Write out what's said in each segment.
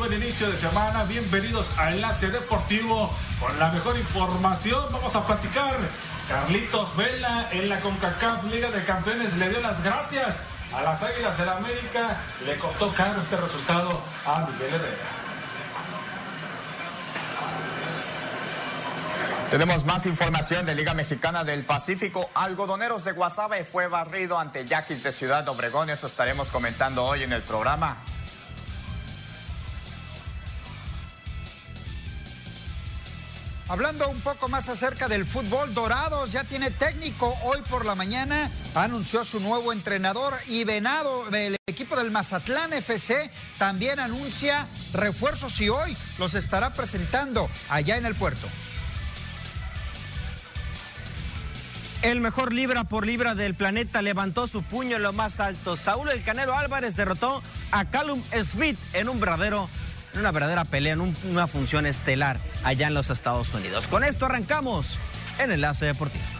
buen inicio de semana. Bienvenidos a Enlace Deportivo con la mejor información. Vamos a platicar. Carlitos Vela en la CONCACAF Liga de Campeones le dio las gracias a las Águilas del la América. Le costó caro este resultado a Miguel Herrera. Tenemos más información de Liga Mexicana del Pacífico. Algodoneros de Guasave fue barrido ante Yaquis de Ciudad Obregón. Eso estaremos comentando hoy en el programa. Hablando un poco más acerca del fútbol, Dorados ya tiene técnico. Hoy por la mañana anunció su nuevo entrenador y Venado, el equipo del Mazatlán FC, también anuncia refuerzos y hoy los estará presentando allá en el puerto. El mejor libra por libra del planeta levantó su puño en lo más alto. Saúl El Canelo Álvarez derrotó a Callum Smith en un verdadero en una verdadera pelea, en una función estelar allá en los Estados Unidos. Con esto arrancamos en Enlace Deportivo.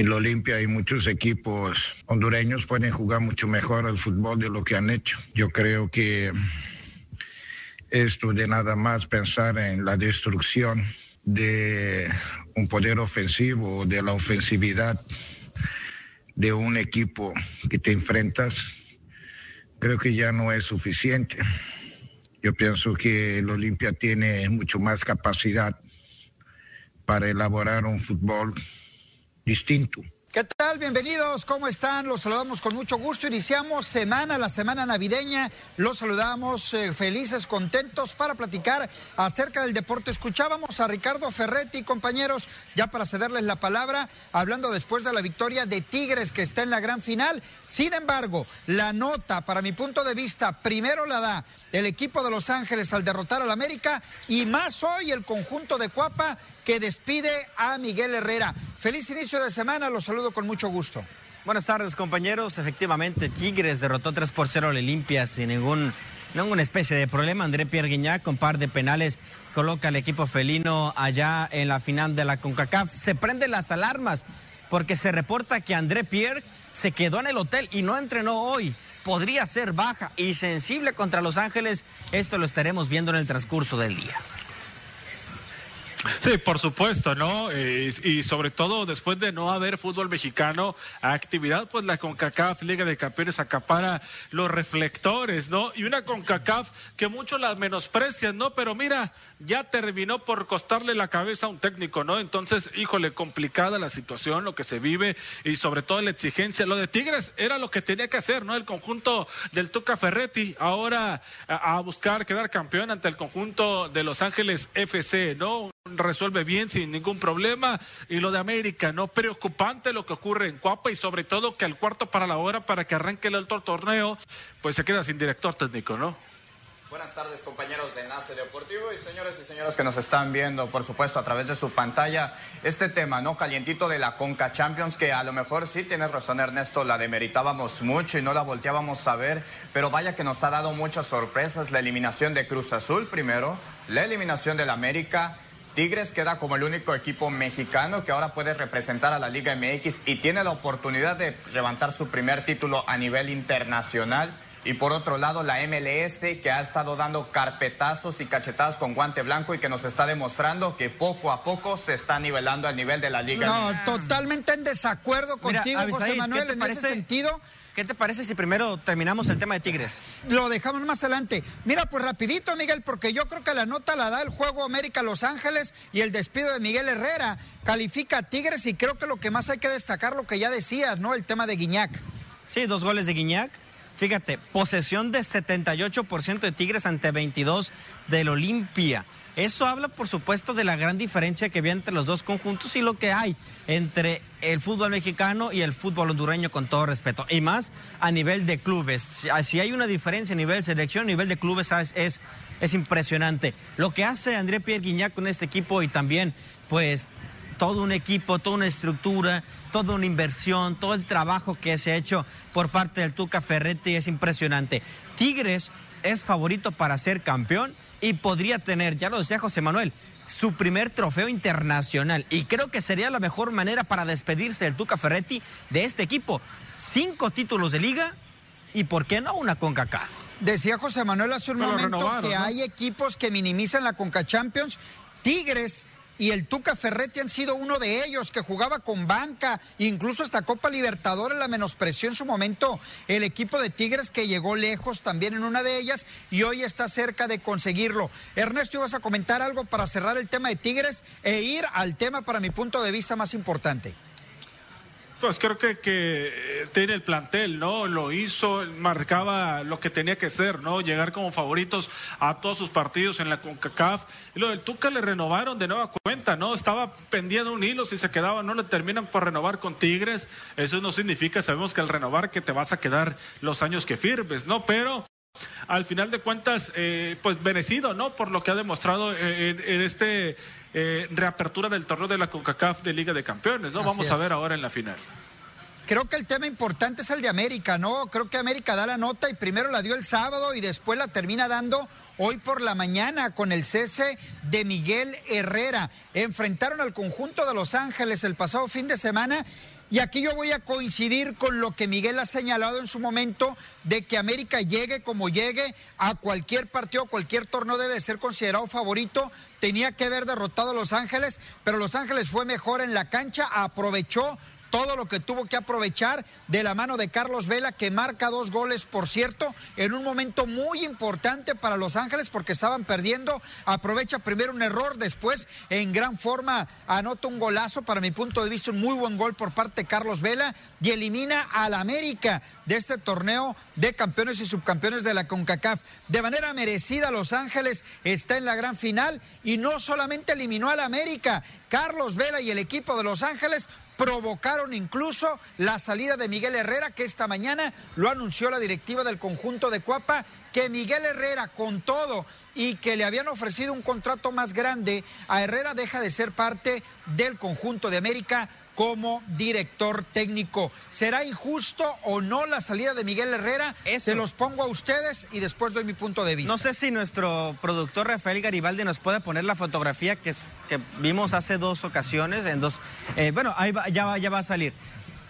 En la Olimpia hay muchos equipos hondureños pueden jugar mucho mejor al fútbol de lo que han hecho. Yo creo que esto de nada más pensar en la destrucción de un poder ofensivo, de la ofensividad de un equipo que te enfrentas, creo que ya no es suficiente. Yo pienso que el Olimpia tiene mucho más capacidad para elaborar un fútbol distinto. ¿Qué tal? Bienvenidos, ¿cómo están? Los saludamos con mucho gusto. Iniciamos semana, la semana navideña. Los saludamos eh, felices, contentos para platicar acerca del deporte. Escuchábamos a Ricardo Ferretti, compañeros, ya para cederles la palabra, hablando después de la victoria de Tigres que está en la gran final. Sin embargo, la nota, para mi punto de vista, primero la da el equipo de Los Ángeles al derrotar al América y más hoy el conjunto de Cuapa que despide a Miguel Herrera. Feliz inicio de semana, los saludo con mucho gusto. Buenas tardes compañeros, efectivamente Tigres derrotó 3 por 0 a Olimpia sin ningún, ninguna especie de problema. André Pierre Guignac con par de penales coloca al equipo felino allá en la final de la CONCACAF. Se prenden las alarmas porque se reporta que André Pierre se quedó en el hotel y no entrenó hoy. Podría ser baja y sensible contra Los Ángeles. Esto lo estaremos viendo en el transcurso del día. Sí, por supuesto, ¿no? Eh, y sobre todo después de no haber fútbol mexicano a actividad, pues la CONCACAF Liga de Campeones acapara los reflectores, ¿no? Y una CONCACAF que muchos la menosprecian, ¿no? Pero mira, ya terminó por costarle la cabeza a un técnico, ¿no? Entonces, híjole, complicada la situación, lo que se vive y sobre todo la exigencia. Lo de Tigres era lo que tenía que hacer, ¿no? El conjunto del Tuca Ferretti, ahora a, a buscar quedar campeón ante el conjunto de Los Ángeles FC, ¿no? Resuelve bien sin ningún problema. Y lo de América, ¿no? Preocupante lo que ocurre en Cuapa y sobre todo que al cuarto para la hora, para que arranque el otro torneo, pues se queda sin director técnico, ¿no? Buenas tardes compañeros de Nace Deportivo y señores y señoras que nos están viendo, por supuesto, a través de su pantalla, este tema, ¿no? Calientito de la Conca Champions, que a lo mejor sí tienes razón Ernesto, la demeritábamos mucho y no la volteábamos a ver, pero vaya que nos ha dado muchas sorpresas, la eliminación de Cruz Azul primero, la eliminación del América Tigres queda como el único equipo mexicano que ahora puede representar a la Liga MX y tiene la oportunidad de levantar su primer título a nivel internacional. Y por otro lado, la MLS que ha estado dando carpetazos y cachetadas con guante blanco y que nos está demostrando que poco a poco se está nivelando al nivel de la Liga. No, totalmente en desacuerdo contigo, José Manuel, en ese sentido. ¿Qué te parece si primero terminamos el tema de Tigres? Lo dejamos más adelante. Mira, pues rapidito, Miguel, porque yo creo que la nota la da el juego América Los Ángeles y el despido de Miguel Herrera. Califica a Tigres y creo que lo que más hay que destacar, lo que ya decías, ¿no? El tema de Guiñac. Sí, dos goles de Guiñac. Fíjate, posesión de 78% de Tigres ante 22 del Olimpia. Eso habla, por supuesto, de la gran diferencia que había entre los dos conjuntos y lo que hay entre el fútbol mexicano y el fútbol hondureño, con todo respeto. Y más a nivel de clubes. Si hay una diferencia a nivel selección, a nivel de clubes es, es, impresionante. Lo que hace André Pierre Guignac con este equipo y también, pues, todo un equipo, toda una estructura, toda una inversión, todo el trabajo que se ha hecho por parte del Tuca Ferretti es impresionante. Tigres es favorito para ser campeón y podría tener, ya lo decía José Manuel, su primer trofeo internacional. Y creo que sería la mejor manera para despedirse del Tuca Ferretti de este equipo. Cinco títulos de liga y, ¿por qué no, una CONCACAF? Decía José Manuel hace un momento que hay equipos que minimizan la Conca Champions. Tigres y el Tuca Ferretti han sido uno de ellos que jugaba con banca, incluso esta Copa Libertadores la menospreció en su momento el equipo de Tigres que llegó lejos también en una de ellas y hoy está cerca de conseguirlo. Ernesto, ¿ibas a comentar algo para cerrar el tema de Tigres e ir al tema para mi punto de vista más importante? Pues creo que, que tiene el plantel, ¿no? Lo hizo, marcaba lo que tenía que ser, ¿no? Llegar como favoritos a todos sus partidos en la CONCACAF. Y lo del Tuca le renovaron de nueva cuenta, ¿no? Estaba pendiendo un hilo, si se quedaba, no le terminan por renovar con Tigres. Eso no significa, sabemos que al renovar que te vas a quedar los años que firmes, ¿no? Pero al final de cuentas, eh, pues merecido, ¿no? Por lo que ha demostrado en, en este eh, reapertura del torneo de la CONCACAF de Liga de Campeones, ¿no? Vamos a ver ahora en la final. Creo que el tema importante es el de América, ¿no? Creo que América da la nota y primero la dio el sábado y después la termina dando hoy por la mañana con el cese de Miguel Herrera. Enfrentaron al conjunto de Los Ángeles el pasado fin de semana y aquí yo voy a coincidir con lo que Miguel ha señalado en su momento de que América llegue como llegue a cualquier partido, cualquier torneo debe ser considerado favorito. Tenía que haber derrotado a Los Ángeles, pero Los Ángeles fue mejor en la cancha, aprovechó todo lo que tuvo que aprovechar de la mano de Carlos Vela, que marca dos goles, por cierto, en un momento muy importante para Los Ángeles porque estaban perdiendo. Aprovecha primero un error, después en gran forma anota un golazo, para mi punto de vista, un muy buen gol por parte de Carlos Vela y elimina al América de este torneo de campeones y subcampeones de la CONCACAF. De manera merecida, Los Ángeles está en la gran final y no solamente eliminó al América, Carlos Vela y el equipo de Los Ángeles provocaron incluso la salida de Miguel Herrera, que esta mañana lo anunció la directiva del conjunto de Cuapa, que Miguel Herrera con todo y que le habían ofrecido un contrato más grande, a Herrera deja de ser parte del conjunto de América como director técnico. ¿Será injusto o no la salida de Miguel Herrera? Se los pongo a ustedes y después doy mi punto de vista. No sé si nuestro productor Rafael Garibaldi nos puede poner la fotografía que, que vimos hace dos ocasiones, en dos. Eh, bueno, ahí ya, va, ya va a salir.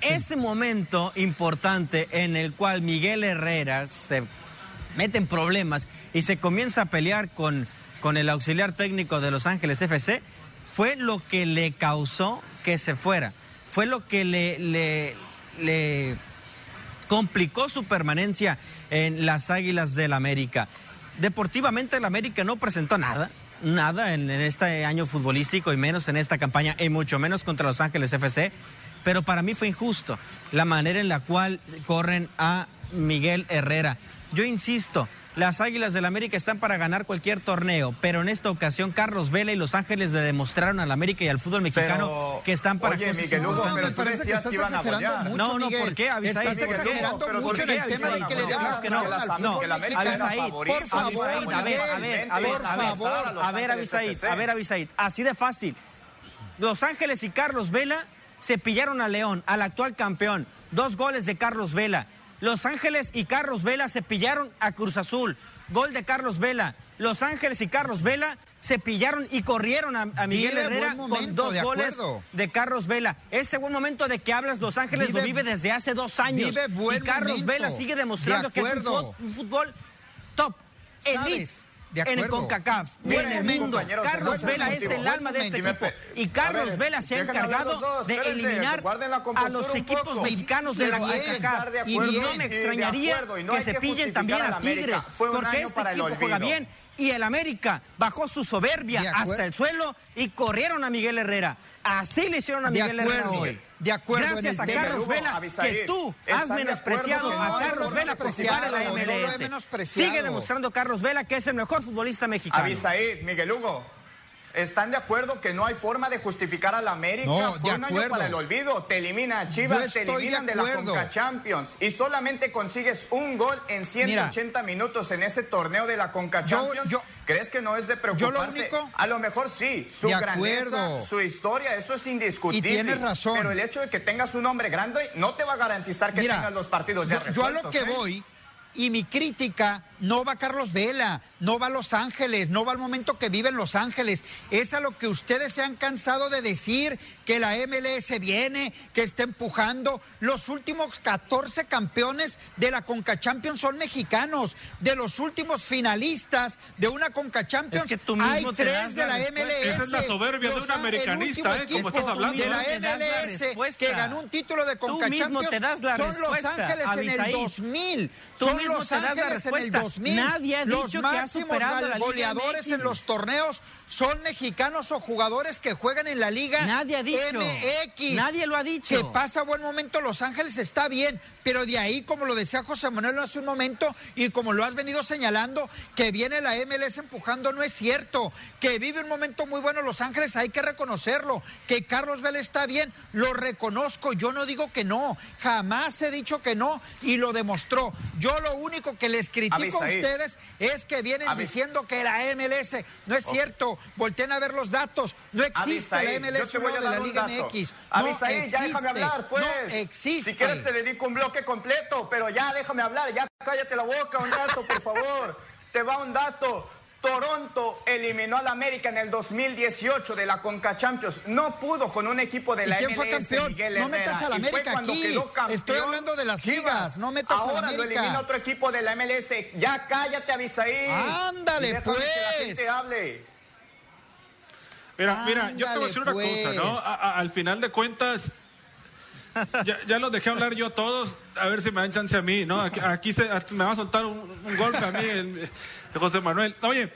Ese momento importante en el cual Miguel Herrera se mete en problemas y se comienza a pelear con, con el auxiliar técnico de Los Ángeles FC fue lo que le causó que se fuera. Fue lo que le, complicó su permanencia en las Águilas del América. Deportivamente el América no presentó nada, nada en, este año futbolístico y menos en esta campaña y mucho menos contra Los Ángeles FC. Pero para mí fue injusto la manera en la cual corren a Miguel Herrera. Yo insisto, las Águilas del América están para ganar cualquier torneo, pero en esta ocasión Carlos Vela y Los Ángeles le demostraron al América y al fútbol mexicano pero, que están para oye, Miguel Hugo, no, pero tú que decías estás que iban a exagerando golear. mucho, No, no, Miguel. ¿por qué? Avisaí, Estás ¿por qué? exagerando mucho ¿por en qué, el tema de Avisaí? que le No, damos que no, no, la Avisaí. Por favor, Avisaí, a ver, a ver, a ver, por a ver, favor. a ver, Avisaí, a ver, Avisaí, así de fácil. Los Ángeles y Carlos Vela se pillaron a León, al actual campeón. Dos goles de Carlos Vela. Los Ángeles y Carlos Vela se pillaron a Cruz Azul. Gol de Carlos Vela. Los Ángeles y Carlos Vela se pillaron y corrieron a, a Miguel Vive Herrera momento, con dos de goles de Carlos Vela. Este buen momento de que hablas, Los Ángeles Vive- lo vive desde hace dos años. vive buen y Carlos momento. Vela sigue demostrando De que es un fútbol, un fútbol top, elite. En el. CONCACAF, Buen en el momento. mundo. compañeros, Carlos Vela es el alma de este equipo. Y Carlos Vela se ha encargado de eliminar a los equipos mexicanos de la CONCACAF. Y no me extrañaría que se pillen también a. Tigres, porque este equipo juega bien. Y el América bajó su soberbia hasta el suelo y corrieron a Miguel Herrera. Así le hicieron a Miguel Herrera hoy. De acuerdo en Gracias el a. Carlos Vela, que tú ¿están has menospreciado a Carlos Vela por jugar en la MLS. Sigue demostrando Carlos Vela que es el mejor futbolista mexicano. Avisaí, Miguel Hugo. ¿Están de acuerdo que no hay forma de justificar a la América? No, Fue un acuerdo. año para el olvido. Te elimina a Chivas, te eliminan de de, la. Conca Champions y solamente consigues un gol en 180 minutos en ese torneo de la Conca Champions. yo- ¿Crees que no es de preocuparse? Yo lo único... A lo mejor sí, su De grandeza, acuerdo. su historia, eso es indiscutible. Y tienes razón. Pero el hecho de que tengas un hombre grande no te va a garantizar que Mira, tengas los partidos ya yo, yo a lo resueltos, que ¿eh? voy y mi crítica no va a Carlos Vela, no va a Los Ángeles, no va al momento que vive en Los Ángeles. Es a lo que ustedes se han cansado de decir, que la MLS viene, que está empujando. Los últimos 14 campeones de la Conca Champions son mexicanos. De los últimos finalistas de una Conca Champions, Es que tú mismo hay tres de la la respuesta. MLS. Esa es la soberbia de Los un americanista, ¿eh? Como estás hablando. De la Tú mismo te das la MLS respuesta. que ganó un título de Tú Conca mismo Champions te das la son Los respuesta, Ángeles en el Abisaí. 2000. Tú son mismo Los te das la Ángeles en el respuesta. 2000. Nadie ha los dicho que ha máximos a goleadores en los torneos son mexicanos o jugadores que juegan en la Liga Nadie ha dicho. MX. Nadie lo ha dicho. Que pasa buen momento Los Ángeles está bien, pero de ahí, como lo decía José Manuel hace un momento y como lo has venido señalando, que viene la MLS empujando no es cierto. Que vive un momento muy bueno Los Ángeles, hay que reconocerlo. Que Carlos Vélez está bien, lo reconozco. Yo no digo que no, jamás he dicho que no y lo demostró. Yo lo único que les critico a Abisaí. ustedes es que vienen diciendo que la MLS no es cierto. Volteen a ver los datos. No existe Abisaí, la MLS uno de la Liga. MX. No ya déjame existe. hablar, pues. No existe. Si quieres te dedico un bloque completo, pero ya déjame hablar, ya cállate la boca un rato, por favor. te va un dato. Toronto eliminó al América en el 2018 de la Conca Champions. No pudo con un equipo de ¿Y la quién MLS. fue campeón? Miguel No metas al Y América aquí. quedó campeón Estoy hablando de las Chivas. ligas, no metas al Ahora lo América. elimina otro equipo de la MLS. Ya cállate, Abisaí. Ándale, Y déjame Que la pues. gente hable. Mira, mira, yo te voy a decir una cosa, ¿no? pues. A- a- al final de cuentas, ya, ya los dejé hablar yo a todos, a ver si me dan chance a mí, ¿no? Aquí, aquí se- me va a soltar un, un golpe a mí el, José Manuel. Oye,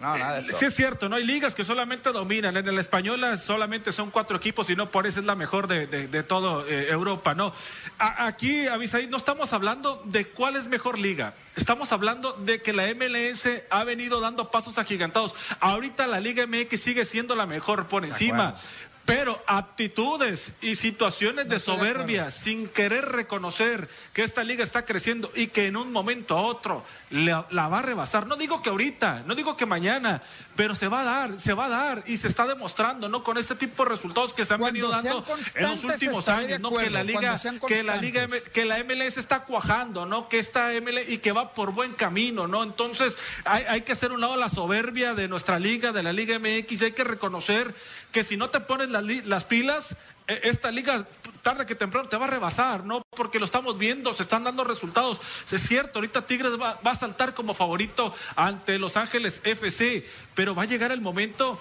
No, nada de eh, eso. sí es cierto, ¿no? Hay ligas que solamente dominan. En el española solamente son cuatro equipos y no por eso es la mejor de, de, de todo eh, Europa, ¿no? A- aquí, Avisaí, no estamos hablando de cuál es mejor liga. Estamos hablando de que la MLS ha venido dando pasos agigantados. Ahorita la Liga MX sigue siendo la mejor por encima. Pero aptitudes y situaciones de soberbia, sin querer reconocer que esta liga está creciendo y que en un momento a otro la, la va a rebasar. No digo que ahorita, no digo que mañana, pero se va a dar, se va a dar y se está demostrando, ¿no? Con este tipo de resultados que se han Cuando venido dando en los últimos años, ¿no? Que la liga, que la liga, que la MLS está cuajando, ¿no? Que esta MLS y que va por buen camino, ¿no? Entonces hay, hay que hacer un lado la soberbia de nuestra liga, de la Liga MX, y hay que reconocer que si no te pones las, pilas, eh, esta liga tarde que temprano te va a rebasar, ¿no? Porque lo estamos viendo, se están dando resultados. Es cierto, ahorita Tigres va, va a saltar como favorito ante Los Ángeles FC, pero va a llegar el momento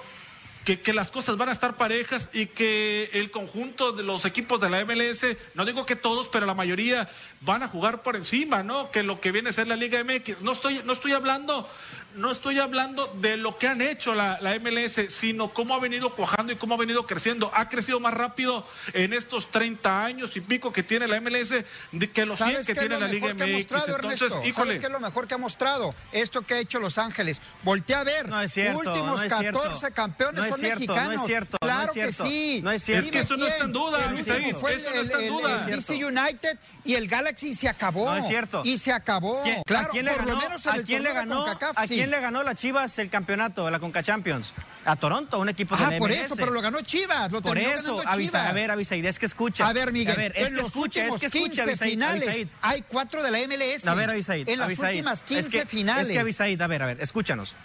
que, que las cosas van a estar parejas y que el conjunto de los equipos de la MLS, no digo que todos, pero la mayoría van a jugar por encima, ¿no? Que lo que viene a ser la Liga MX. No estoy, no estoy hablando, no estoy hablando de lo que han hecho la, la MLS, sino cómo ha venido cuajando y cómo ha venido creciendo. Ha crecido más rápido en estos 30 años y pico que tiene la MLS de que los 100 ¿Sabes que tiene lo la Liga MX. mostrado, Entonces, híjole. ¿Sabes qué es lo mejor que ha mostrado? Esto que ha hecho Los Ángeles. Voltea a ver. No es cierto, Últimos no es 14 cierto. campeones No es son cierto, no mexicanos. es cierto, no claro es cierto, que sí. no es cierto. Es que eso no está en duda, último fue eso no el- está en el- duda. el DC United y el Galaxy se acabó. No es cierto. Y se acabó. ¿Quién- claro, ¿A quién le por ganó, lo menos en ¿a el quién le ganó, CONCACAF, ¿a sí. Quién le ganó la Chivas el campeonato la Conca Champions? A Toronto, un equipo de Ah, la por MLS. eso, pero lo ganó Chivas. Lo Por eso, avisa, a ver, avisa, es que escucha. A ver, Miguel, A ver, es en que los escucha, es que escucha, 15 Avisaid, finales Avisaid. hay cuatro de la MLS. A ver, Avisaid. En las Avisaid, últimas 15 es que, finales. Es que Avisaid, a ver, a ver, escúchanos.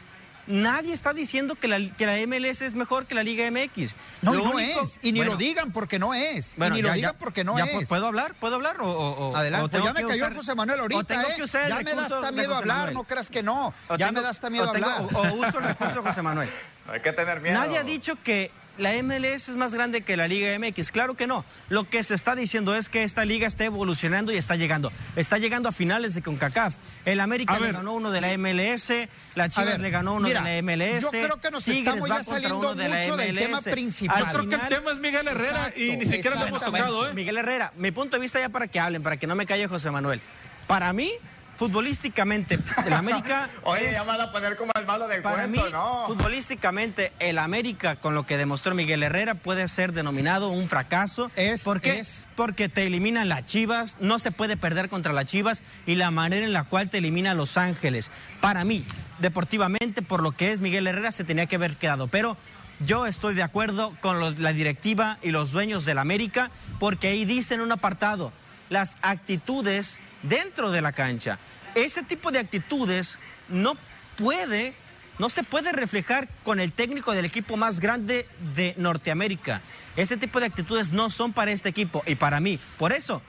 Nadie está diciendo que la, que la MLS es mejor que la Liga MX. No, Lo y no único- es. Y ni bueno, lo digan porque no es. Bueno, y ni ya, lo digan ya, porque no ya, es. ¿Puedo hablar? ¿Puedo hablar? O, Adelante, o pues ya me cayó usar- José Manuel ahorita, o tengo ¿eh? que usar el ya me da hasta miedo hablar, Manuel. no creas que no. O ya tengo- me da hasta miedo o tengo- hablar. O, o uso el recurso José Manuel. Hay que tener miedo. Nadie ha dicho que la MLS es más grande que la Liga MX. Claro que no. Lo que se está diciendo es que esta liga está evolucionando y está llegando. Está llegando a finales de CONCACAF. El América A le ver. ganó uno de la MLS, la Chivas ver, le ganó uno mira, de la MLS. yo creo que nos Tigres estamos ya saliendo uno de la mucho del tema MLS. principal. Al Yo creo que el tema es Miguel Herrera y ni siquiera lo hemos tocado, ¿eh? Miguel Herrera, mi punto de vista ya para que hablen, para que no me calle José Manuel. Para mí, futbolísticamente, el América. Oye, ya van a poner como el malo del para cuento, mí, ¿no? futbolísticamente, el América, con lo que demostró Miguel Herrera, puede ser denominado un fracaso. Es, ¿Por qué? es. Porque te eliminan las Chivas, no se puede perder contra las Chivas y la manera en la cual te elimina Los Ángeles. Para mí, deportivamente, por lo que es Miguel Herrera, se tenía que haber quedado. Pero yo estoy de acuerdo con los- la directiva y los dueños del América, porque ahí dicen un apartado, las actitudes dentro de la cancha. Ese tipo de actitudes no puede, no se puede reflejar con el técnico del equipo más grande de Norteamérica. Ese tipo de actitudes no son para este equipo y para mí. Por eso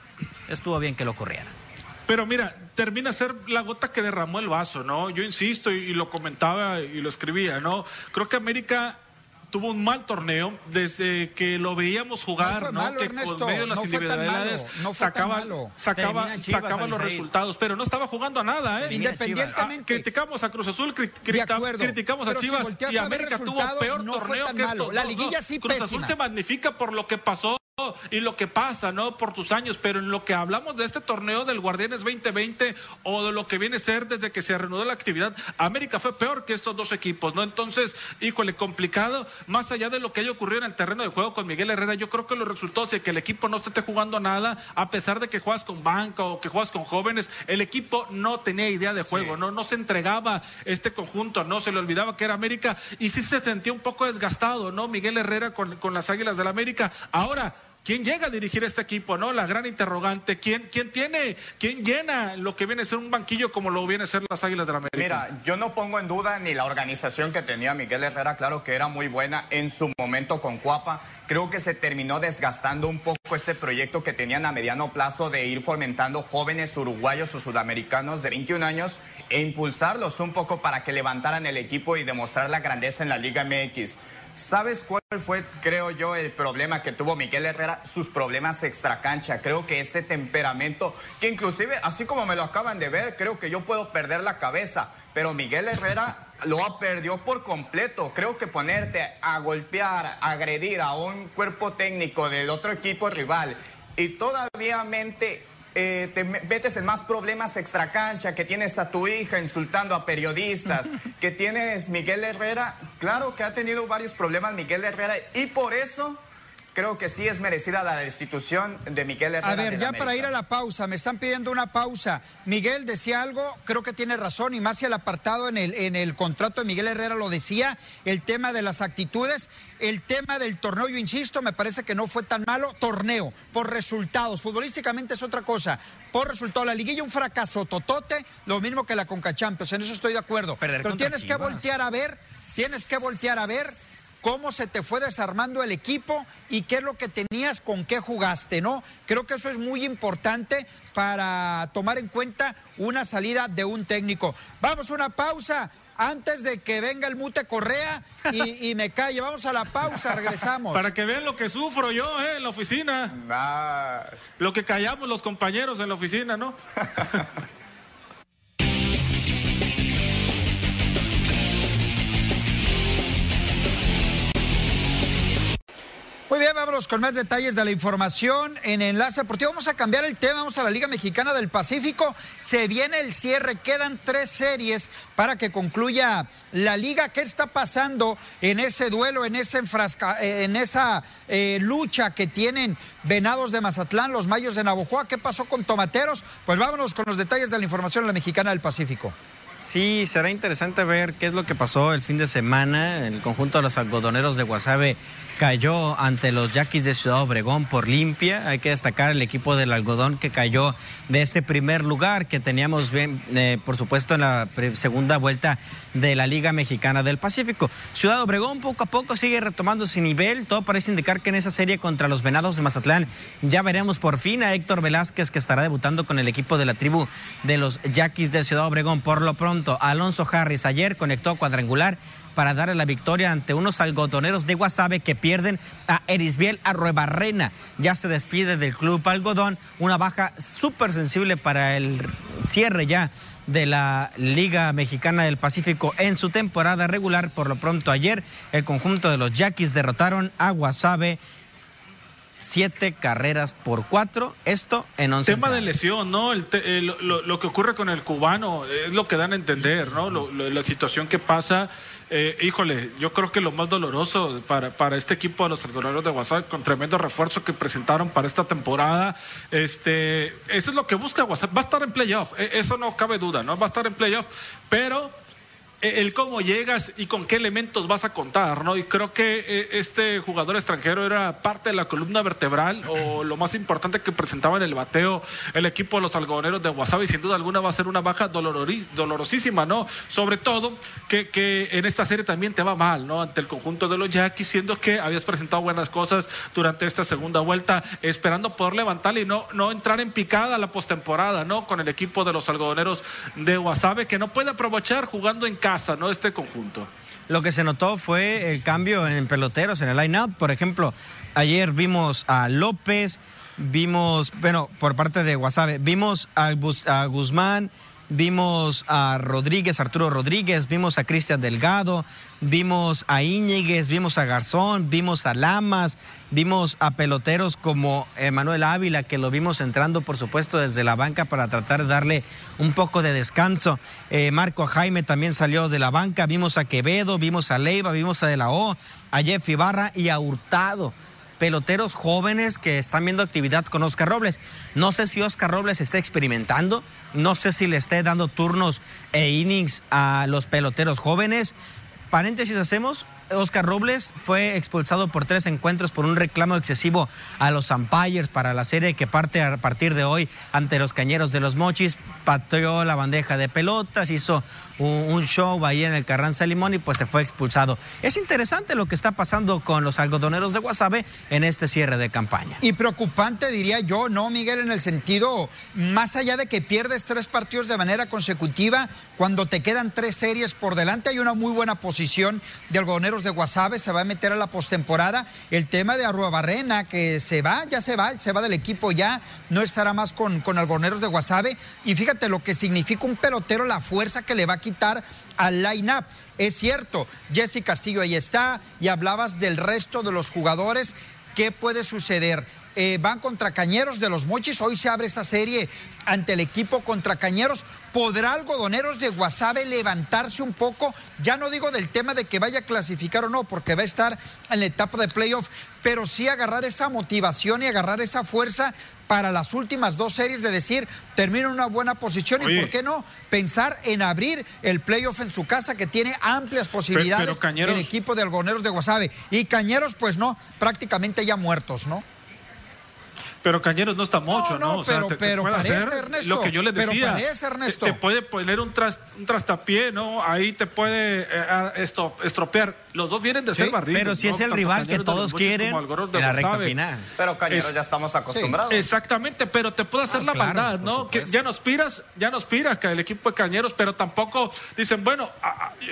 estuvo bien que lo ocurriera. Pero mira, termina a ser la gota que derramó el vaso, ¿no? Yo insisto y lo comentaba y lo escribía, ¿no? Creo que América tuvo un mal torneo desde que lo veíamos jugar, No fue ¿no? malo, que Ernesto, medio de las no individualidades malo, no fue tan sacaba, malo. sacaba, Chivas, sacaba los resultados, pero no estaba jugando a nada, ¿eh? Independientemente. Ah, criticamos a Cruz Azul, acuerdo, criticamos a si Chivas y a América tuvo peor torneo que malo. esto. La liguilla sí Cruz pésima. Azul se magnifica por lo que pasó y lo que pasa, ¿no? Por tus años, pero en lo que hablamos de este torneo del Guardianes 2020 o de lo que viene a ser desde que se reanudó la actividad, América fue peor que estos dos equipos, ¿no? Entonces, híjole, complicado, más allá de lo que haya ocurrido en el terreno de juego con Miguel Herrera, yo creo que los resultados de que el equipo no esté jugando nada, a pesar de que juegas con banca o que juegas con jóvenes, el equipo no tenía idea de juego, ¿no? No se entregaba este conjunto, no se le olvidaba que era América y sí se sentía un poco desgastado, ¿no? Miguel Herrera con, con las Águilas del América. Ahora, ¿Quién llega a dirigir este equipo, no? La gran interrogante. ¿Quién, quién tiene, quién llena lo que viene a ser un banquillo como lo viene a ser las Águilas del América? Mira, yo no pongo en duda ni la organización que tenía Miguel Herrera, claro que era muy buena en su momento con Cuapa. Creo que se terminó desgastando un poco ese proyecto que tenían a mediano plazo de ir fomentando jóvenes uruguayos o sudamericanos de 21 años e impulsarlos un poco para que levantaran el equipo y demostrar la grandeza en la Liga MX. ¿Sabes cuál fue, creo yo, el problema que tuvo Miguel Herrera? Sus problemas extracancha. Creo que ese temperamento, que inclusive, así como me lo acaban de ver, creo que yo puedo perder la cabeza. Pero Miguel Herrera lo perdió por completo. Creo que ponerte a golpear, a agredir a un cuerpo técnico del otro equipo rival y todavía mente eh, te me- metes en más problemas extracancha, que tienes a tu hija insultando a periodistas, que tienes Miguel Herrera, claro que ha tenido varios problemas Miguel Herrera y por eso creo que sí es merecida la destitución de Miguel Herrera. A ver, ya para ir a la pausa, me están pidiendo una pausa. Miguel decía algo, creo que tiene razón, y más si el apartado en el, en el contrato de Miguel Herrera lo decía, el tema de las actitudes, el tema del torneo, yo insisto, me parece que no fue tan malo. Torneo, por resultados, futbolísticamente es otra cosa. Por resultado, la liguilla un fracaso totote, lo mismo que la Conca Champions, en eso estoy de acuerdo. Perder Pero tienes que voltear a ver, tienes que voltear a ver cómo se te fue desarmando el equipo y qué es lo que tenías, con qué jugaste, ¿no? Creo que eso es muy importante para tomar en cuenta una salida de un técnico. Vamos a una pausa antes de que venga el mute Correa y, y me calle. Vamos a la pausa, regresamos. Para que vean lo que sufro yo eh, en la oficina, lo que callamos los compañeros en la oficina, ¿no? Muy bien, vámonos con más detalles de la información en Enlace Deportivo. Vamos a cambiar el tema, vamos a la Liga Mexicana del Pacífico. Se viene el cierre, quedan tres series para que concluya la liga. ¿Qué está pasando en ese duelo, en, ese eh, en esa eh, lucha que tienen Venados de Mazatlán, los Mayos de Navojoa? ¿Qué pasó con Tomateros? Pues vámonos con los detalles de la información en la Mexicana del Pacífico. Sí, será interesante ver qué es lo que pasó el fin de semana. El conjunto de los algodoneros de Guasave cayó ante los Yaquis de Ciudad Obregón por limpia. Hay que destacar el equipo del algodón que cayó de ese primer lugar que teníamos, bien, eh, por supuesto, en la segunda vuelta de la Liga Mexicana del Pacífico. Ciudad Obregón poco a poco sigue retomando su nivel. Todo parece indicar que en esa serie contra los Venados de Mazatlán ya veremos por fin a Héctor Velázquez que estará debutando con el equipo de la tribu de los Yaquis de Ciudad Obregón. Por lo pronto, Alonso Harris ayer conectó cuadrangular para darle la victoria ante unos algodoneros de Guasave que pierden a Erisbiel Arruebarrena. Ya se despide del club algodón, una baja súper sensible para el cierre ya de la Liga Mexicana del Pacífico en su temporada regular. Por lo pronto ayer el conjunto de los Yaquis derrotaron a Guasave siete carreras por cuatro, esto en once Tema de lesión, ¿no? El lo, que ocurre con el cubano es lo que dan a entender, ¿no? la situación que pasa. Eh, híjole, yo creo que lo más doloroso para, para este equipo de los algodoneros de WhatsApp, con tremendo refuerzo que presentaron para esta temporada, este, eso es lo que busca WhatsApp. Va a estar en playoff, e, eso no cabe duda, ¿no? Va a estar en playoff, pero el cómo llegas y con qué elementos vas a contar, ¿no? Y creo que eh, este jugador extranjero era parte de la columna vertebral o lo más importante que presentaba en el bateo el equipo de los algodoneros de Wasabi. Sin duda alguna va a ser una baja dolorosísima, ¿no? Sobre todo que, que en esta serie también te va mal, ¿no? Ante el conjunto de los Yaquis, siendo que habías presentado buenas cosas durante esta segunda vuelta, esperando poder levantar y no, no entrar en picada la postemporada, ¿no? Con el equipo de los algodoneros de Wasabe, que no puede aprovechar jugando en casa ¿no? Este conjunto. Lo que se notó fue el cambio en peloteros, en el line-up. Por ejemplo, ayer vimos a López, vimos, bueno, por parte de Guasave, vimos a Guzmán, Vimos a Rodríguez, Arturo Rodríguez, vimos a Cristian Delgado, vimos a Íñiguez, vimos a Garzón, vimos a Lamas, vimos a peloteros como Manuel Ávila, que lo vimos entrando, por supuesto, desde la banca para tratar de darle un poco de descanso. Eh, Marco Jaime también salió de la banca, vimos a Quevedo, vimos a Leiva, vimos a De La O, a Jeff Ibarra y a Hurtado peloteros jóvenes que están viendo actividad con Oscar Robles. No sé si Oscar Robles está experimentando, no sé si le esté dando turnos e innings a los peloteros jóvenes. Paréntesis hacemos, Oscar Robles fue expulsado por tres encuentros por un reclamo excesivo a los umpires para la serie que parte a partir de hoy ante los Cañeros de los Mochis. Pateó la bandeja de pelotas, hizo un, show ahí en el Carranza Limón y pues se fue expulsado. Es interesante lo que está pasando con los algodoneros de Guasave en este cierre de campaña. Y preocupante diría yo, ¿no, Miguel? En el sentido, más allá de que pierdes tres partidos de manera consecutiva, cuando te quedan tres series por delante, hay una muy buena posición de algodoneros de Guasave, se va a meter a la postemporada. El tema de Arrua Barrena, que se va, ya se va, se va del equipo ya, no estará más con, con algodoneros de Guasave. Y fíjate lo que significa un pelotero, la fuerza que le va a quitar al line-up. Es cierto, Jesse Castillo ahí está, y hablabas del resto de los jugadores. ¿Qué puede suceder? Eh, van contra Cañeros de los Mochis. Hoy se abre esta serie ante el equipo contra Cañeros. ¿Podrá Algodoneros de Guasave levantarse un poco? Ya no digo del tema de que vaya a clasificar o no, porque va a estar en la etapa de playoff, pero sí agarrar esa motivación y agarrar esa fuerza para las últimas dos series de decir, termina en una buena posición y por qué no pensar en abrir el playoff en su casa que tiene amplias posibilidades el equipo de Algodoneros de Guasave. Y Cañeros, pues no, prácticamente ya muertos, ¿no? Pero Cañeros no está mucho, ¿no? ¿no? pero, pero parece, Ernesto. Lo que yo les decía. Parece, Ernesto. Te, puede poner un, tras, un trastapié, ¿no? Ahí te puede eh, esto, estropear. Los dos vienen de ser barridos. Pero si es el rival que todos quieren en la recta final. Pero Cañeros ya estamos acostumbrados. exactamente, pero te puede hacer ah, la maldad, ¿no? Que ya nos piras, ya nos piras que el equipo de Cañeros, pero tampoco dicen, bueno,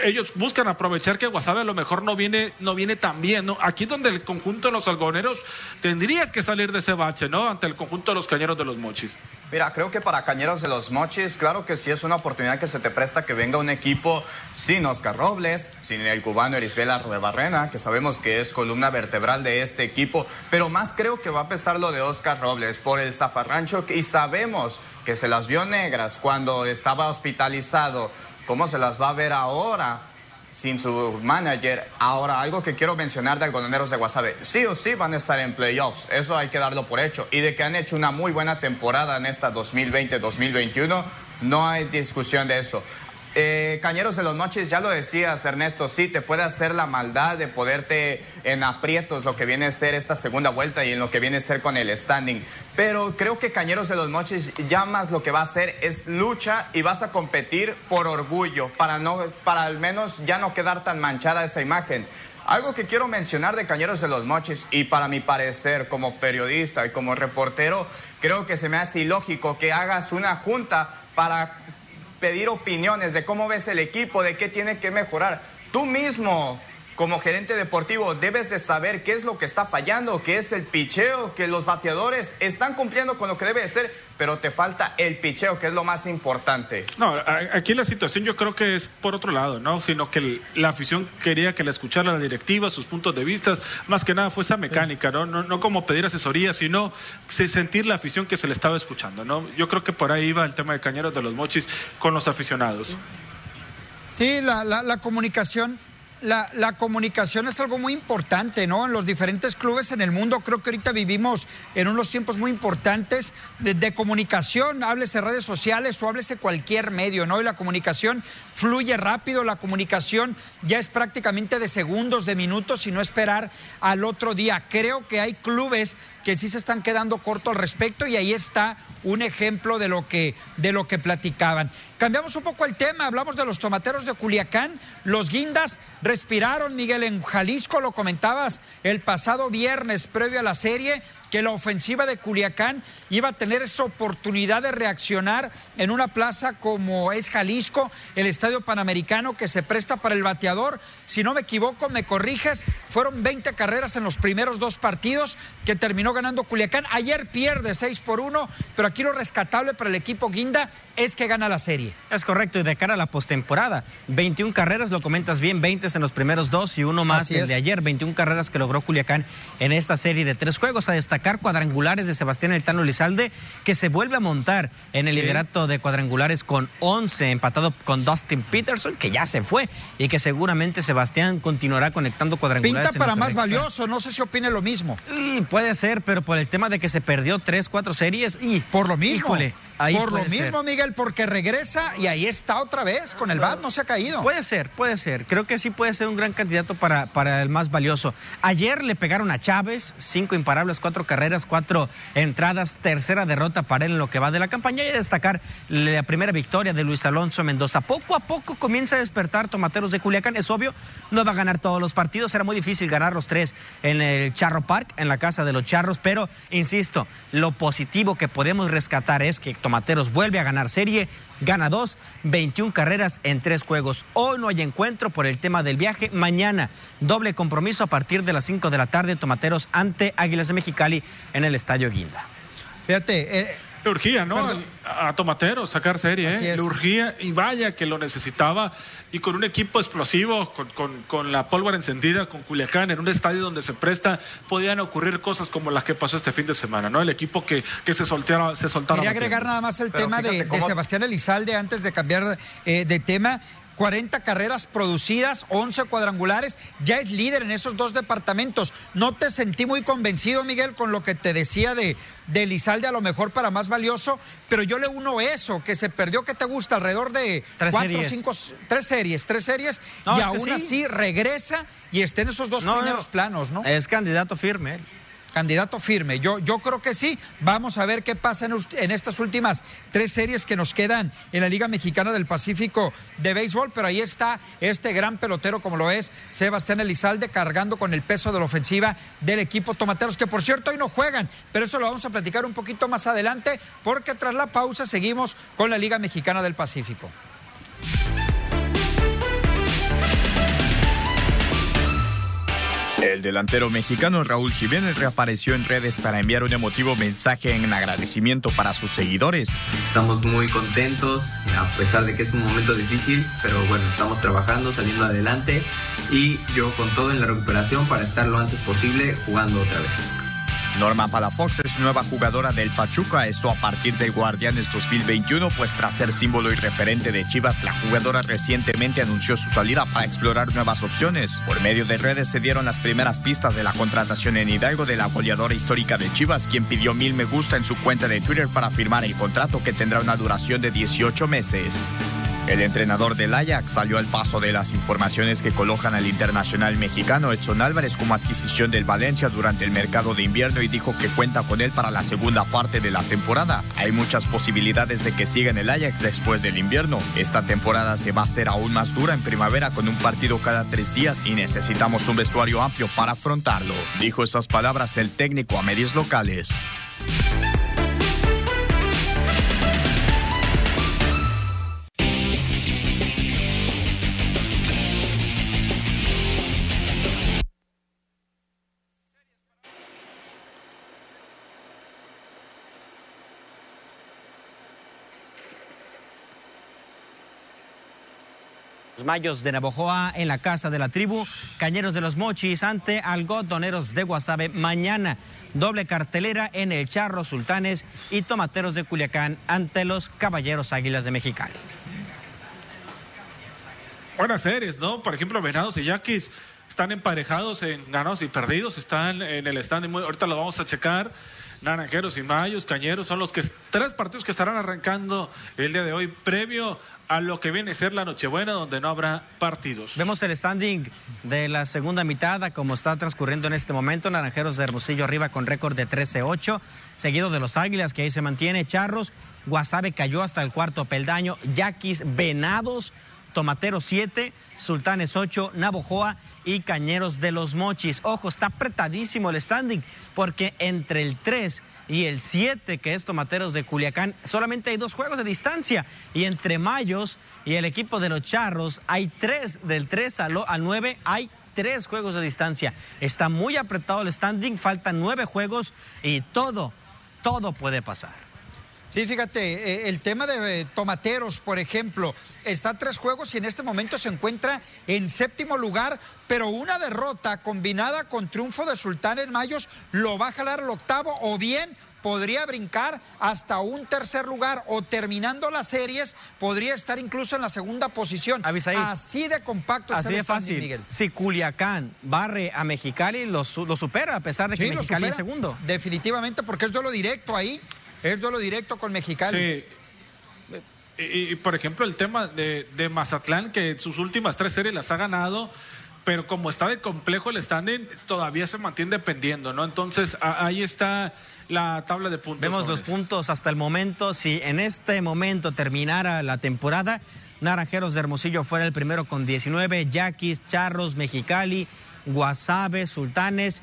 ellos buscan aprovechar que Guasave a lo mejor no viene, no viene tan bien, ¿no? Aquí donde el conjunto de los algoneros tendría que salir de ese bache, ¿no? Ante el conjunto de los cañeros de los mochis. Mira, creo que para Cañeros de los Mochis, claro que sí es una oportunidad que se te presta que venga un equipo sin Oscar Robles, sin el cubano Erisbela Barrena, que sabemos que es columna vertebral de este equipo, pero más creo que va a pesar lo de Oscar Robles por el zafarrancho y sabemos que se las vio negras cuando estaba hospitalizado, ¿cómo se las va a ver ahora? Sin su manager. Ahora, algo que quiero mencionar de algodoneros de Guasave, sí o sí van a estar en playoffs, eso hay que darlo por hecho. Y de que han hecho una muy buena temporada en esta 2020-2021, no hay discusión de eso. Eh, Cañeros de los Noches, ya lo decías, Ernesto, sí, te puede hacer la maldad de poderte en aprietos lo que viene a ser esta segunda vuelta y en lo que viene a ser con el standing. Pero creo que Cañeros de los Noches ya más lo que va a hacer es lucha y vas a competir por orgullo, para, no, para al menos ya no quedar tan manchada esa imagen. Algo que quiero mencionar de Cañeros de los Moches y para mi parecer como periodista y como reportero, creo que se me hace ilógico que hagas una junta para pedir opiniones de cómo ves el equipo, de qué tiene que mejorar. Tú mismo como gerente deportivo debes de saber qué es lo que está fallando, qué es el picheo, que los bateadores están cumpliendo con lo que debe de ser, pero te falta el picheo, que es lo más importante. No, aquí la situación yo creo que es por otro lado, ¿no? Sino que la afición quería que la escuchara la directiva, sus puntos de vista, más que nada fue esa mecánica, ¿no? No, no como pedir asesoría, sino sentir la afición que se le estaba escuchando, ¿no? Yo creo que por ahí iba el tema de Cañeros de los Mochis con los aficionados. Sí, la, la, la comunicación la, comunicación es algo muy importante, ¿no? En los diferentes clubes en el mundo creo que ahorita vivimos en unos tiempos muy importantes de, de, comunicación, háblese redes sociales o háblese cualquier medio, ¿no? Y la comunicación fluye rápido, la comunicación ya es prácticamente de segundos, de minutos y no esperar al otro día. Creo que hay clubes que sí se están quedando cortos al respecto y ahí está un ejemplo de lo que, de lo que platicaban. Cambiamos un poco el tema, hablamos de los tomateros de Culiacán. Los guindas respiraron, Miguel, en Jalisco, lo comentabas el pasado viernes previo a la serie, que la ofensiva de Culiacán iba a tener esa oportunidad de reaccionar en una plaza como es Jalisco, el Estadio Panamericano que se presta para el bateador. Si no me equivoco, me corriges, fueron 20 carreras en los primeros dos partidos que terminó ganando Culiacán. Ayer pierde 6 por 1, pero aquí lo rescatable para el equipo Guinda es que gana la serie. Es correcto, y de cara a la postemporada, 21 carreras, lo comentas bien, 20 en los primeros dos y uno más el de ayer, 21 carreras que logró Culiacán en esta serie de tres juegos. A destacar cuadrangulares de Sebastián Eltano Lizalde, que se vuelve a montar en el sí. liderato de cuadrangulares con 11, empatado con Dustin Peterson, que ya se fue, y que seguramente Sebastián continuará conectando cuadrangulares. Pinta para más valioso, no sé si opine lo mismo. Y puede ser, pero por el tema de que se perdió tres, cuatro series y... Por lo mismo. Híjole, Ahí Por lo mismo, ser. Miguel, porque regresa y ahí está otra vez con el BAT, no se ha caído. Puede ser, puede ser. Creo que sí puede ser un gran candidato para, para el más valioso. Ayer le pegaron a Chávez, cinco imparables, cuatro carreras, cuatro entradas, tercera derrota para él en lo que va de la campaña y destacar la primera victoria de Luis Alonso Mendoza. Poco a poco comienza a despertar Tomateros de Culiacán. Es obvio, no va a ganar todos los partidos. Era muy difícil ganar los tres en el Charro Park, en la casa de los Charros, pero insisto, lo positivo que podemos rescatar es que Tomateros vuelve a ganar serie, gana dos, 21 carreras en tres juegos. Hoy no hay encuentro por el tema del viaje. Mañana, doble compromiso a partir de las 5 de la tarde, Tomateros ante Águilas de Mexicali en el Estadio Guinda. Fíjate, eh, le urgía, ¿no? Perdón. A Tomateros sacar serie, ¿eh? Le urgía y vaya que lo necesitaba. Y con un equipo explosivo, con, con, con, la pólvora encendida, con Culiacán, en un estadio donde se presta, podían ocurrir cosas como las que pasó este fin de semana, ¿no? El equipo que, que se soltara. Se soltara Quería agregar nada más el Pero tema de, cómo... de, Sebastián Elizalde antes de cambiar eh, de tema. 40 carreras producidas, 11 cuadrangulares, ya es líder en esos dos departamentos. No te sentí muy convencido, Miguel, con lo que te decía de, de Lizalde, a lo mejor para más valioso, pero yo le uno eso, que se perdió, que te gusta? Alrededor de tres cuatro, series. cinco, tres series, tres series, no, y aún sí. así regresa y está en esos dos no, primeros no. planos, ¿no? Es candidato firme. Candidato firme. Yo, yo creo que sí. Vamos a ver qué pasa en, en, estas últimas tres series que nos quedan en la Liga Mexicana del Pacífico de Béisbol, pero ahí está este gran pelotero como lo es Sebastián Elizalde cargando con el peso de la ofensiva del equipo Tomateros, que por cierto hoy no juegan, pero eso lo vamos a platicar un poquito más adelante porque tras la pausa seguimos con la Liga Mexicana del Pacífico. El delantero mexicano Raúl Jiménez reapareció en redes para enviar un emotivo mensaje en agradecimiento para sus seguidores. Estamos muy contentos, a pesar de que es un momento difícil, pero bueno, estamos trabajando, saliendo adelante y yo con todo en la recuperación para estar lo antes posible jugando otra vez. Norma Palafox es nueva jugadora del Pachuca, esto a partir de Guardianes 2021, pues tras ser símbolo y referente de Chivas, la jugadora recientemente anunció su salida para explorar nuevas opciones. Por medio de redes se dieron las primeras pistas de la contratación en Hidalgo de la goleadora histórica de Chivas, quien pidió mil me gusta en su cuenta de Twitter para firmar el contrato que tendrá una duración de 18 meses. El entrenador del Ajax salió al paso de las informaciones que colocan al internacional mexicano Edson Álvarez como adquisición del Valencia durante el mercado de invierno y dijo que cuenta con él para la segunda parte de la temporada. Hay muchas posibilidades de que siga en el Ajax después del invierno. Esta temporada se va a hacer aún más dura en primavera con un partido cada tres días y necesitamos un vestuario amplio para afrontarlo. Dijo esas palabras el técnico a medios locales. Mayos de Navojoa en la casa de la tribu, Cañeros de los Mochis ante Algodoneros de Guasave mañana. Doble cartelera en el Charro Sultanes y Tomateros de Culiacán ante los Caballeros Águilas de Mexicali. Buenas series, ¿no? Por ejemplo, Venados y Yaquis están emparejados en ganados y perdidos, están en el stand. Ahorita lo vamos a checar. Naranjeros y Mayos, Cañeros, son los que tres partidos que estarán arrancando el día de hoy, previo a lo que viene a ser la Nochebuena, donde no habrá partidos. Vemos el standing de la segunda mitad, como está transcurriendo en este momento. Naranjeros de Hermosillo arriba con récord de 13-8, seguido de los Águilas, que ahí se mantiene. Charros, Guasave cayó hasta el cuarto peldaño. Yaquis, Venados. Tomateros 7, Sultanes 8, Navojoa y Cañeros de los Mochis. Ojo, está apretadísimo el standing porque entre el 3 y el 7, que es Tomateros de Culiacán, solamente hay dos juegos de distancia. Y entre Mayos y el equipo de los Charros hay tres, del 3 al, 9 hay tres juegos de distancia. Está muy apretado el standing, faltan nueve juegos y todo, todo puede pasar. Sí, fíjate, eh, el tema de eh, Tomateros, por ejemplo, está tres juegos y en este momento se encuentra en séptimo lugar, pero una derrota combinada con triunfo de Sultán en Mayos lo va a jalar al octavo o bien podría brincar hasta un tercer lugar o terminando las series podría estar incluso en la segunda posición. Así de compacto Así de fácil. Miguel. Si Culiacán barre a Mexicali, lo, supera a pesar de que Mexicali es segundo. Definitivamente, porque es duelo directo ahí. Es duelo directo con Mexicali. Sí. Y, por ejemplo, el tema de, Mazatlán, que sus últimas tres series las ha ganado, pero como está de complejo el standing, todavía se mantiene dependiendo, ¿no? Entonces, ahí está la tabla de puntos. Vemos los puntos hasta el momento. Si en este momento terminara la temporada, Naranjeros de Hermosillo fuera el primero con 19, Yaquis, Charros, Mexicali, Guasave, Sultanes,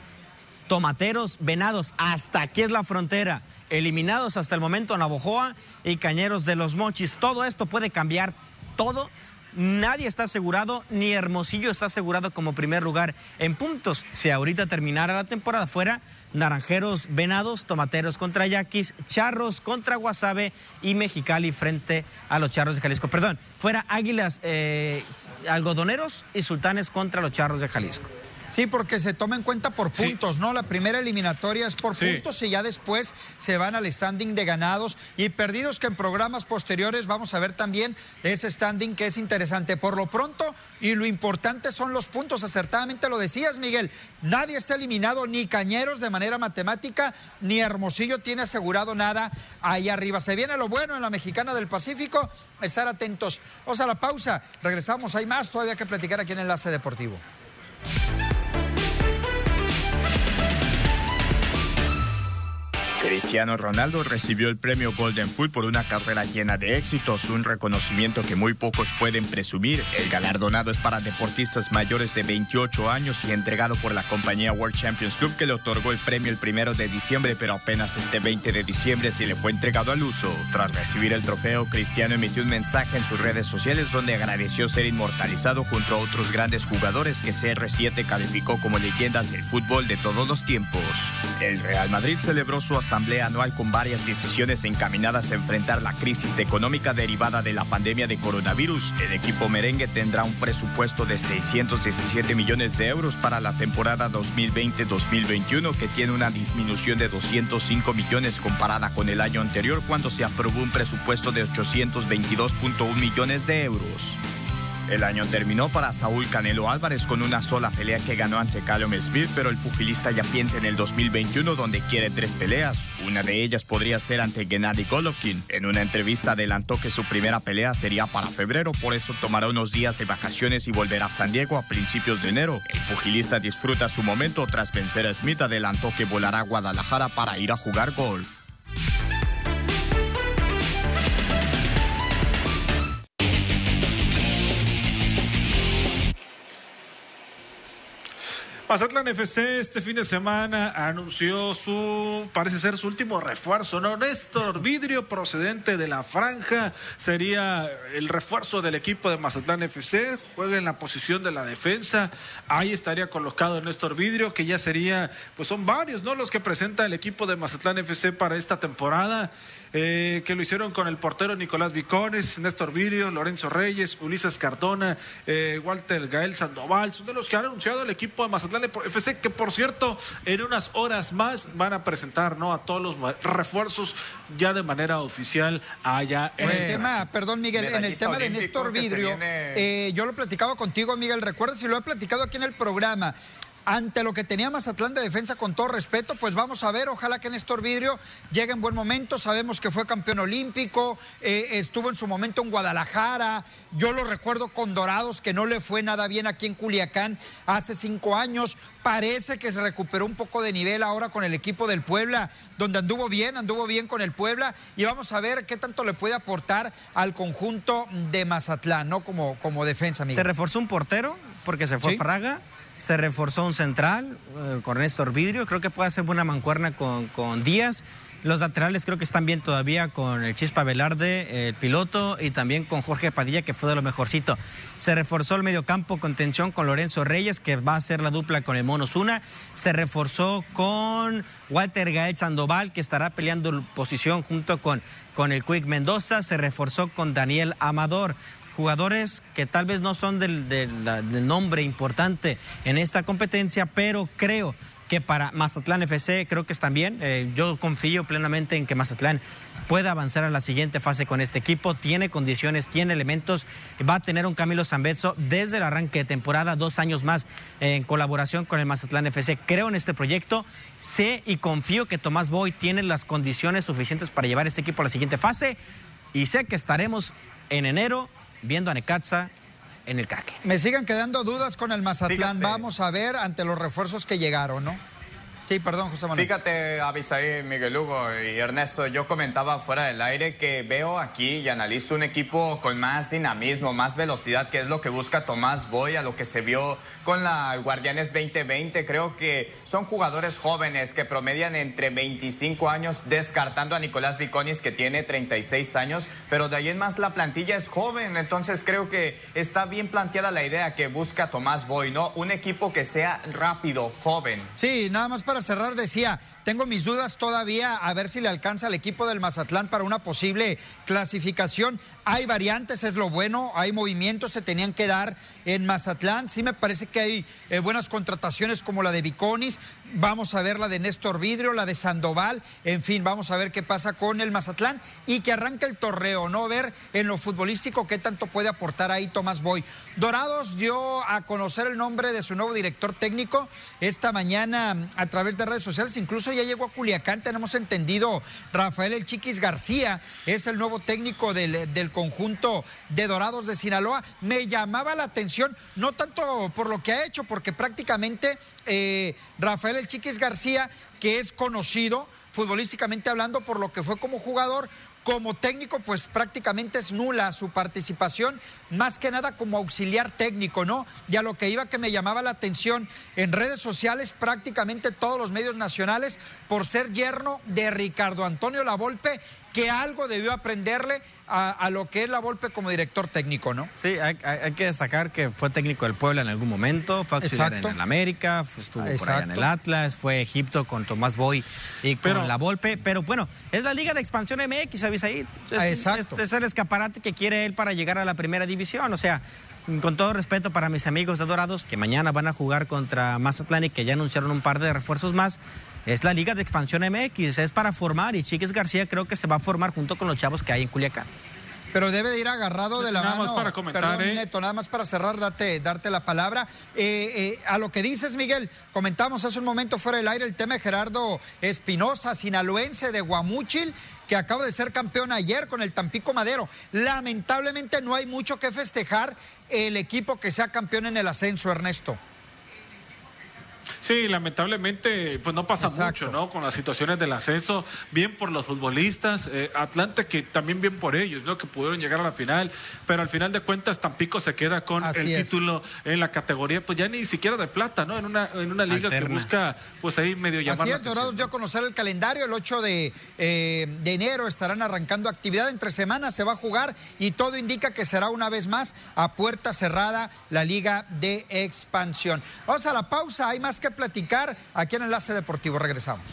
Tomateros, Venados. Hasta aquí es la frontera eliminados hasta el momento Navojoa y Cañeros de los Mochis. Todo esto puede cambiar todo. Nadie está asegurado, ni Hermosillo está asegurado como primer lugar en puntos. Si ahorita terminara la temporada fuera, Naranjeros, Venados, Tomateros contra Yaquis, Charros contra Guasave y Mexicali frente a los Charros de Jalisco. Perdón, fuera Águilas, eh, Algodoneros y Sultanes contra los Charros de Jalisco. Sí, porque se toma en cuenta por puntos, ¿no? La primera eliminatoria es por puntos y ya después se van al standing de ganados y perdidos que en programas posteriores vamos a ver también ese standing que es interesante. Por lo pronto y lo importante son los puntos, acertadamente lo decías, Miguel. Nadie está eliminado, ni Cañeros de manera matemática, ni Hermosillo tiene asegurado nada ahí arriba. Se viene lo bueno en la Mexicana del Pacífico, estar atentos. Vamos a la pausa, regresamos, hay más todavía que platicar aquí en Enlace Deportivo. Cristiano Ronaldo recibió el premio Golden Foot por una carrera llena de éxitos, un reconocimiento que muy pocos pueden presumir. El galardonado es para deportistas mayores de 28 años y entregado por la compañía World Champions Club que le otorgó el premio el primero de diciembre, pero apenas este 20 de diciembre se le fue entregado al uso. Tras recibir el trofeo, Cristiano emitió un mensaje en sus redes sociales donde agradeció ser inmortalizado junto a otros grandes jugadores que CR7 calificó como leyendas del fútbol de todos los tiempos. El Real Madrid celebró su asamblea asamblea anual con varias decisiones encaminadas a enfrentar la crisis económica derivada de la pandemia de coronavirus. El equipo merengue tendrá un presupuesto de 617 millones de euros para la temporada 2020-2021 que tiene una disminución de 205 millones comparada con el año anterior cuando se aprobó un presupuesto de 822.1 millones de euros. El año terminó para Saúl Canelo Álvarez con una sola pelea que ganó ante Callum Smith, pero el pugilista ya piensa en el 2021 donde quiere tres peleas. Una de ellas podría ser ante Gennady Golovkin. En una entrevista adelantó que su primera pelea sería para febrero, por eso tomará unos días de vacaciones y volverá a San Diego a principios de enero. El pugilista disfruta su momento tras vencer a Smith, adelantó que volará a Guadalajara para ir a jugar golf. Mazatlán FC este fin de semana anunció su, parece ser su último refuerzo, ¿no? Néstor Vidrio, procedente de la franja, sería el refuerzo del equipo de Mazatlán FC, juega en la posición de la defensa, ahí estaría colocado Néstor Vidrio, que ya sería, pues son varios, ¿no? Los que presenta el equipo de Mazatlán FC para esta temporada. Eh, que lo hicieron con el portero Nicolás Vicones, Néstor Virio, Lorenzo Reyes, Ulises Cardona, eh, Walter Gael Sandoval, son de los que han anunciado el equipo de Mazatlán FC, que por cierto, en unas horas más van a presentar ¿no? a todos los refuerzos ya de manera oficial allá en el tema, perdón Miguel, en el tema de Néstor Vidrio, eh, yo lo platicaba contigo Miguel, recuerda si lo he platicado aquí en el programa, ante lo que tenía Mazatlán de defensa con todo respeto, pues vamos a ver, ojalá que Néstor Vidrio llegue en buen momento, sabemos que fue campeón olímpico, eh, estuvo en su momento en Guadalajara, yo lo recuerdo con Dorados, que no le fue nada bien aquí en Culiacán hace cinco años, parece que se recuperó un poco de nivel ahora con el equipo del Puebla, donde anduvo bien, anduvo bien con el Puebla, y vamos a ver qué tanto le puede aportar al conjunto de Mazatlán, ¿no? Como, como defensa, Se reforzó un portero, porque se fue Fraga se reforzó un central eh, con Néstor Vidrio. Creo que puede hacer buena mancuerna con, con, Díaz. Los laterales creo que están bien todavía con el Chispa Velarde, el piloto, y también con Jorge Padilla, que fue de lo mejorcito. Se reforzó el mediocampo con tensión con Lorenzo Reyes, que va a ser la dupla con el Mono Zuna. Se reforzó con Walter Gael Sandoval, que estará peleando posición junto con, con el Quick Mendoza. Se reforzó con Daniel Amador jugadores que tal vez no son del, nombre importante en esta competencia, pero creo que para Mazatlán FC creo que están bien. Eh, yo confío plenamente en que Mazatlán pueda avanzar a la siguiente fase con este equipo. Tiene condiciones, tiene elementos. Va a tener un Camilo Zambeso desde el arranque de temporada, dos años más en colaboración con el Mazatlán FC. Creo en este proyecto. Sé y confío que Tomás Boy tiene las condiciones suficientes para llevar este equipo a la siguiente fase. Y sé que estaremos en enero viendo a Necaxa en el caque. Me siguen quedando dudas con el Mazatlán. Vamos a ver ante los refuerzos que llegaron, ¿no? Sí, perdón, José Manuel. Fíjate, Avisaí, Miguel Hugo y Ernesto, yo comentaba fuera del aire que veo aquí y analizo un equipo con más dinamismo, más velocidad, que es lo que busca Tomás Boy, a lo que se vio con la Guardianes 2020. Creo que son jugadores jóvenes que promedian entre 25 años, descartando a Nicolás Viconis, que tiene 36 años, pero de ahí en más la plantilla es joven, entonces creo que está bien planteada la idea que busca Tomás Boy, ¿no? Un equipo que sea rápido, joven. Sí, nada más para para cerrar decía, tengo mis dudas todavía a ver si le alcanza al equipo del Mazatlán para una posible clasificación. Hay variantes, es lo bueno, hay movimientos, se tenían que dar en Mazatlán. Sí me parece que hay eh, buenas contrataciones como la de Viconis, vamos a ver la de Néstor Vidrio, la de Sandoval, en fin, vamos a ver qué pasa con el Mazatlán y que arranque el torreo, ¿no? Ver en lo futbolístico qué tanto puede aportar ahí Tomás Boy. Dorados dio a conocer el nombre de su nuevo director técnico esta mañana a través de redes sociales, incluso ya llegó a Culiacán, tenemos entendido, Rafael El Chiquis García es el nuevo técnico del, del conjunto de Dorados de Sinaloa. Me llamaba la atención, no tanto por lo que ha hecho, porque prácticamente eh, Rafael El Chiquis García, que es conocido futbolísticamente hablando por lo que fue como jugador, como técnico, pues prácticamente es nula su participación, más que nada como auxiliar técnico, ¿no? Y a lo que iba que me llamaba la atención en redes sociales, prácticamente todos los medios nacionales, por ser yerno de Ricardo Antonio Lavolpe, que algo debió aprenderle a, lo que es la Volpe como director técnico, ¿no? Sí, hay, que destacar que fue técnico del Puebla en algún momento, fue auxiliar en el América, estuvo por allá en el Atlas, fue Egipto con Tomás Boy y con la Volpe, pero bueno, es la Liga de Expansión MX, ¿sabes ahí? Es, es el escaparate que quiere él para llegar a la primera división, o sea, con todo respeto para mis amigos de Dorados, que mañana van a jugar contra Mazatlán y que ya anunciaron un par de refuerzos más, es la Liga de Expansión MX, es para formar y Chiques García creo que se va a formar junto con los chavos que hay en Culiacán. Pero debe de ir agarrado de la nada mano. Más para comentar, Perdón, ¿eh? Neto, nada más para cerrar, darte, darte la palabra. Eh, eh, a lo que dices, Miguel, comentamos hace un momento fuera del aire el tema de Gerardo Espinosa, sinaloense de Guamúchil, que acaba de ser campeón ayer con el Tampico Madero. Lamentablemente no hay mucho que festejar el equipo que sea campeón en el ascenso, Ernesto. Sí, lamentablemente, pues no pasa mucho, ¿no? Con las situaciones del ascenso, bien por los futbolistas, eh, Atlante que también bien por ellos, ¿no? Que pudieron llegar a la final, pero al final de cuentas Tampico se queda con el título en la categoría, pues ya ni siquiera de plata, ¿no? En una, en una liga que busca, pues ahí medio llamar. Así es, Dorados dio a conocer el calendario, el 8 de, eh, de enero estarán arrancando actividad, entre semanas se va a jugar y todo indica que será una vez más a puerta cerrada la liga de expansión. Vamos a la pausa, hay más que platicar aquí en Enlace Deportivo. Regresamos.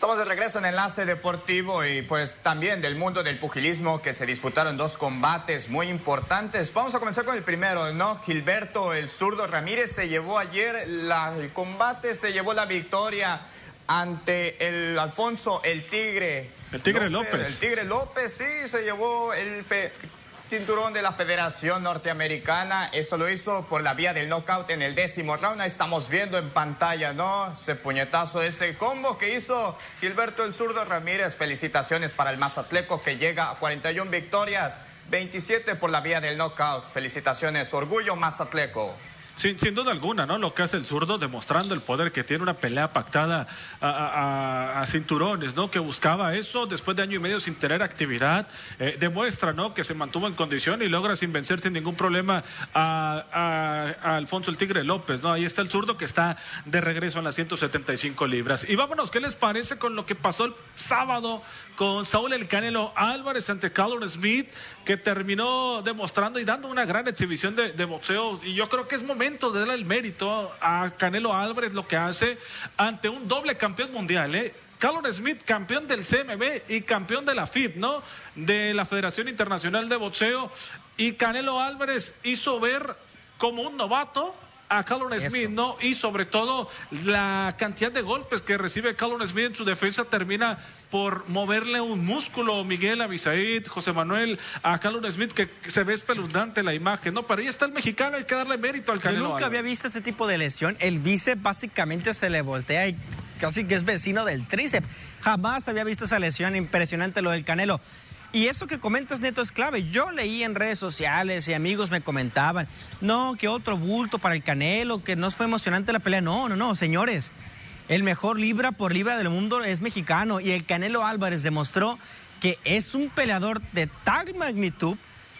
Estamos de regreso en Enlace Deportivo y pues también del mundo del pugilismo que se disputaron dos combates muy importantes. Vamos a comenzar con el primero, ¿no? Gilberto el zurdo Ramírez se llevó ayer el combate, se llevó la victoria ante el Alfonso el Tigre el Tigre López. El Tigre López, sí, se llevó el cinturón de la Federación Norteamericana. Esto lo hizo por la vía del knockout en el décimo round. Ahí estamos viendo en pantalla, ¿no? Ese puñetazo, ese combo que hizo Gilberto el Zurdo Ramírez. Felicitaciones para el Mazatleco que llega a 41 victorias, 27 por la vía del knockout. Felicitaciones, orgullo Mazatleco. Sin, duda alguna, ¿no? Lo que hace el zurdo, demostrando el poder que tiene una pelea pactada a, cinturones, ¿no? Que buscaba eso después de año y medio sin tener actividad. Eh, demuestra, ¿no? Que se mantuvo en condición y logra sin vencer sin ningún problema a, Alfonso el Tigre López, ¿no? Ahí está el zurdo que está de regreso en las 175 libras. Y vámonos, ¿qué les parece con lo que pasó el sábado con Saúl El Canelo Álvarez ante Callum Smith, que terminó demostrando y dando una gran exhibición de, de boxeo? Y yo creo que es momento de darle el mérito a Canelo Álvarez lo que hace ante un doble campeón mundial, ¿eh? Callum Smith, campeón del CMB y campeón de la FIB, ¿no? De la Federación Internacional de Boxeo. Y Canelo Álvarez hizo ver como un novato a Callum Smith, ¿no? Y sobre todo la cantidad de golpes que recibe Callum Smith en su defensa termina por moverle un músculo, Miguel Abisaid, José Manuel, a Callum Smith, que se ve espeluznante la imagen, ¿no? Pero ahí está el mexicano, hay que darle mérito al Canelo. Yo nunca había visto ese tipo de lesión. El bíceps básicamente se le voltea y casi que es vecino del tríceps. Jamás había visto esa lesión, impresionante lo del Canelo. Y eso que comentas, Neto, es clave. Yo leí en redes sociales y amigos me comentaban, no, que otro bulto para el Canelo, que no fue emocionante la pelea. No, no, no, señores. El mejor libra por libra del mundo es mexicano y el Canelo Álvarez demostró que es un peleador de tal magnitud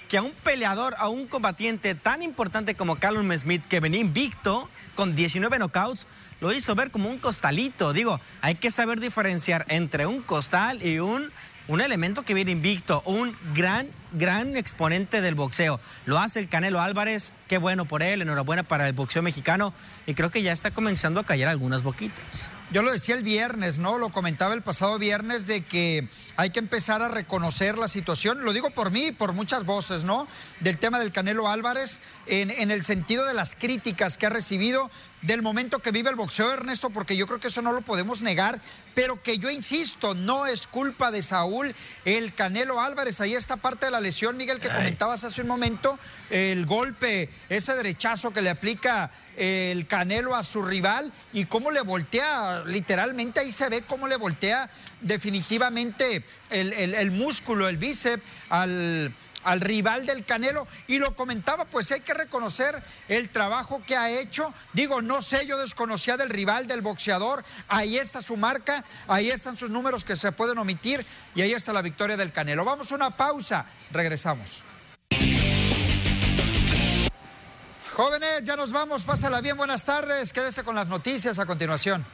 que a un peleador, a un combatiente tan importante como Callum Smith, que venía invicto con 19 knockouts, lo hizo ver como un costalito. Digo, hay que saber diferenciar entre un costal y un un elemento que viene invicto, un gran, gran exponente del boxeo. Lo hace el Canelo Álvarez, qué bueno por él, enhorabuena para el boxeo mexicano y creo que ya está comenzando a caer algunas boquitas. Yo lo decía el viernes, ¿no? Lo comentaba el pasado viernes de que hay que empezar a reconocer la situación. Lo digo por mí y por muchas voces, ¿no? Del tema del Canelo Álvarez, en, en el sentido de las críticas que ha recibido del momento que vive el boxeo, Ernesto, porque yo creo que eso no lo podemos negar, pero que yo insisto, no es culpa de Saúl el Canelo Álvarez. Ahí está parte de la lesión, Miguel, que comentabas hace un momento, el golpe, ese derechazo que le aplica el Canelo a su rival y cómo le voltea, literalmente ahí se ve cómo le voltea definitivamente el, el músculo, el bíceps al al rival del Canelo y lo comentaba, pues hay que reconocer el trabajo que ha hecho. Digo, no sé, yo desconocía del rival, del boxeador, ahí está su marca, ahí están sus números que se pueden omitir y ahí está la victoria del Canelo. Vamos a una pausa, regresamos. Jóvenes, ya nos vamos, pásala bien, buenas tardes, quédese con las noticias a continuación.